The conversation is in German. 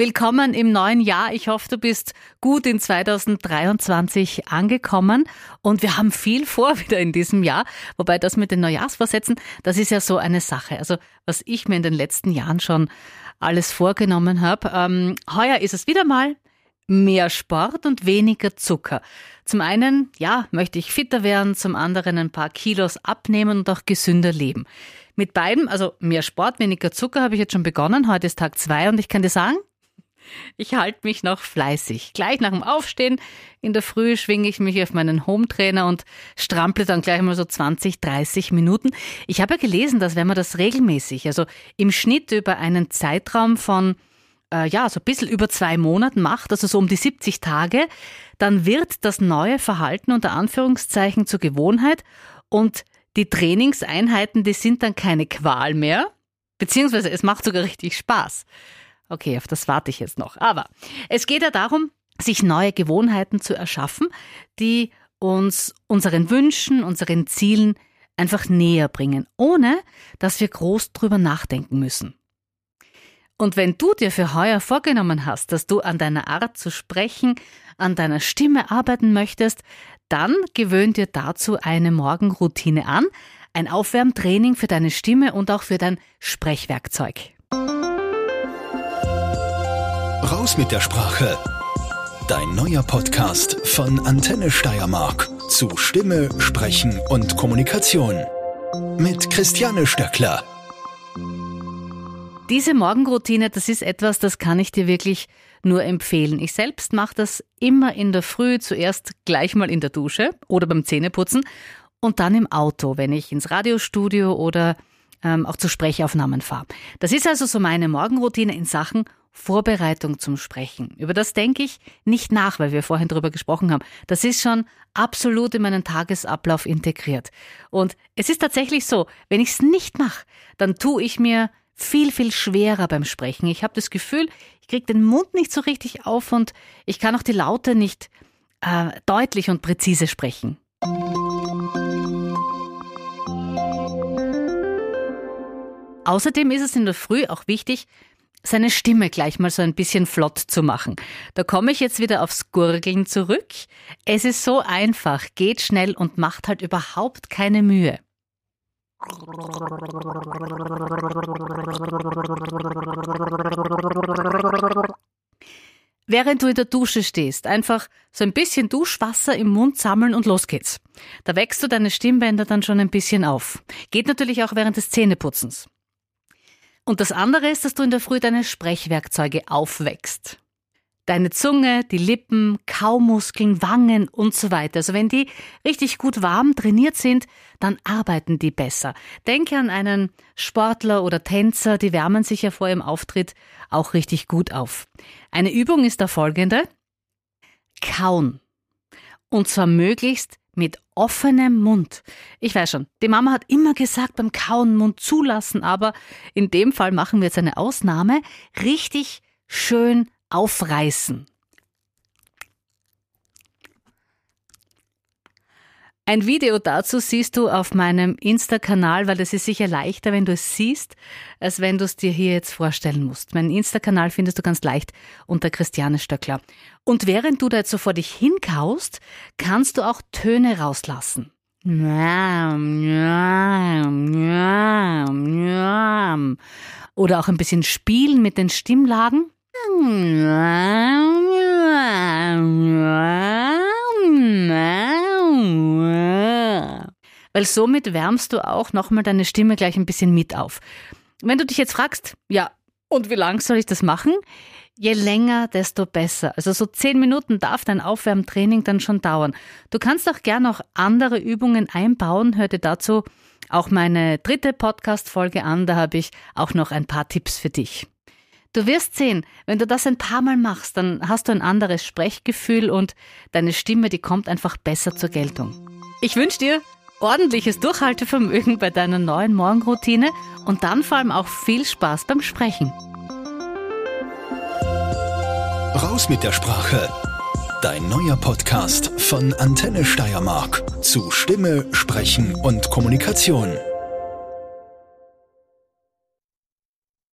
Willkommen im neuen Jahr. Ich hoffe, du bist gut in 2023 angekommen und wir haben viel vor wieder in diesem Jahr. Wobei das mit den Neujahrsvorsätzen, das ist ja so eine Sache. Also was ich mir in den letzten Jahren schon alles vorgenommen habe. Ähm, heuer ist es wieder mal mehr Sport und weniger Zucker. Zum einen, ja, möchte ich fitter werden, zum anderen ein paar Kilos abnehmen und auch gesünder leben. Mit beidem, also mehr Sport, weniger Zucker, habe ich jetzt schon begonnen. Heute ist Tag zwei und ich kann dir sagen, ich halte mich noch fleißig. Gleich nach dem Aufstehen in der Früh schwinge ich mich auf meinen Hometrainer und strample dann gleich mal so 20, 30 Minuten. Ich habe ja gelesen, dass wenn man das regelmäßig, also im Schnitt über einen Zeitraum von äh, ja, so ein bisschen über zwei Monaten macht, also so um die 70 Tage, dann wird das neue Verhalten unter Anführungszeichen zur Gewohnheit und die Trainingseinheiten, die sind dann keine Qual mehr, beziehungsweise es macht sogar richtig Spaß. Okay, auf das warte ich jetzt noch. Aber es geht ja darum, sich neue Gewohnheiten zu erschaffen, die uns unseren Wünschen, unseren Zielen einfach näher bringen, ohne dass wir groß drüber nachdenken müssen. Und wenn du dir für heuer vorgenommen hast, dass du an deiner Art zu sprechen, an deiner Stimme arbeiten möchtest, dann gewöhn dir dazu eine Morgenroutine an, ein Aufwärmtraining für deine Stimme und auch für dein Sprechwerkzeug. Raus mit der Sprache. Dein neuer Podcast von Antenne Steiermark zu Stimme, Sprechen und Kommunikation. Mit Christiane Stöckler. Diese Morgenroutine, das ist etwas, das kann ich dir wirklich nur empfehlen. Ich selbst mache das immer in der Früh, zuerst gleich mal in der Dusche oder beim Zähneputzen und dann im Auto, wenn ich ins Radiostudio oder ähm, auch zu Sprechaufnahmen fahre. Das ist also so meine Morgenroutine in Sachen Vorbereitung zum Sprechen. Über das denke ich nicht nach, weil wir vorhin darüber gesprochen haben. Das ist schon absolut in meinen Tagesablauf integriert. Und es ist tatsächlich so, wenn ich es nicht mache, dann tue ich mir viel, viel schwerer beim Sprechen. Ich habe das Gefühl, ich kriege den Mund nicht so richtig auf und ich kann auch die Laute nicht äh, deutlich und präzise sprechen. Außerdem ist es in der Früh auch wichtig, seine Stimme gleich mal so ein bisschen flott zu machen. Da komme ich jetzt wieder aufs Gurgeln zurück. Es ist so einfach, geht schnell und macht halt überhaupt keine Mühe. Während du in der Dusche stehst, einfach so ein bisschen Duschwasser im Mund sammeln und los geht's. Da wächst du deine Stimmbänder dann schon ein bisschen auf. Geht natürlich auch während des Zähneputzens. Und das andere ist, dass du in der Früh deine Sprechwerkzeuge aufwächst. Deine Zunge, die Lippen, Kaumuskeln, Wangen und so weiter. Also wenn die richtig gut warm trainiert sind, dann arbeiten die besser. Denke an einen Sportler oder Tänzer, die wärmen sich ja vor ihrem Auftritt auch richtig gut auf. Eine Übung ist da folgende. Kauen. Und zwar möglichst mit offenem Mund. Ich weiß schon, die Mama hat immer gesagt, beim Kauen Mund zulassen, aber in dem Fall machen wir jetzt eine Ausnahme. Richtig schön aufreißen. Ein Video dazu siehst du auf meinem Insta-Kanal, weil es ist sicher leichter, wenn du es siehst, als wenn du es dir hier jetzt vorstellen musst. Meinen Insta-Kanal findest du ganz leicht unter Christiane Stöckler. Und während du da jetzt so vor dich hinkaust, kannst du auch Töne rauslassen. Oder auch ein bisschen spielen mit den Stimmlagen. Weil somit wärmst du auch nochmal deine Stimme gleich ein bisschen mit auf. Wenn du dich jetzt fragst, ja, und wie lang soll ich das machen? Je länger, desto besser. Also so zehn Minuten darf dein Aufwärmtraining dann schon dauern. Du kannst auch gern noch andere Übungen einbauen. Hör dir dazu auch meine dritte Podcast-Folge an. Da habe ich auch noch ein paar Tipps für dich. Du wirst sehen, wenn du das ein paar Mal machst, dann hast du ein anderes Sprechgefühl und deine Stimme, die kommt einfach besser zur Geltung. Ich wünsche dir ordentliches Durchhaltevermögen bei deiner neuen Morgenroutine und dann vor allem auch viel Spaß beim Sprechen. Raus mit der Sprache. Dein neuer Podcast von Antenne Steiermark zu Stimme, Sprechen und Kommunikation.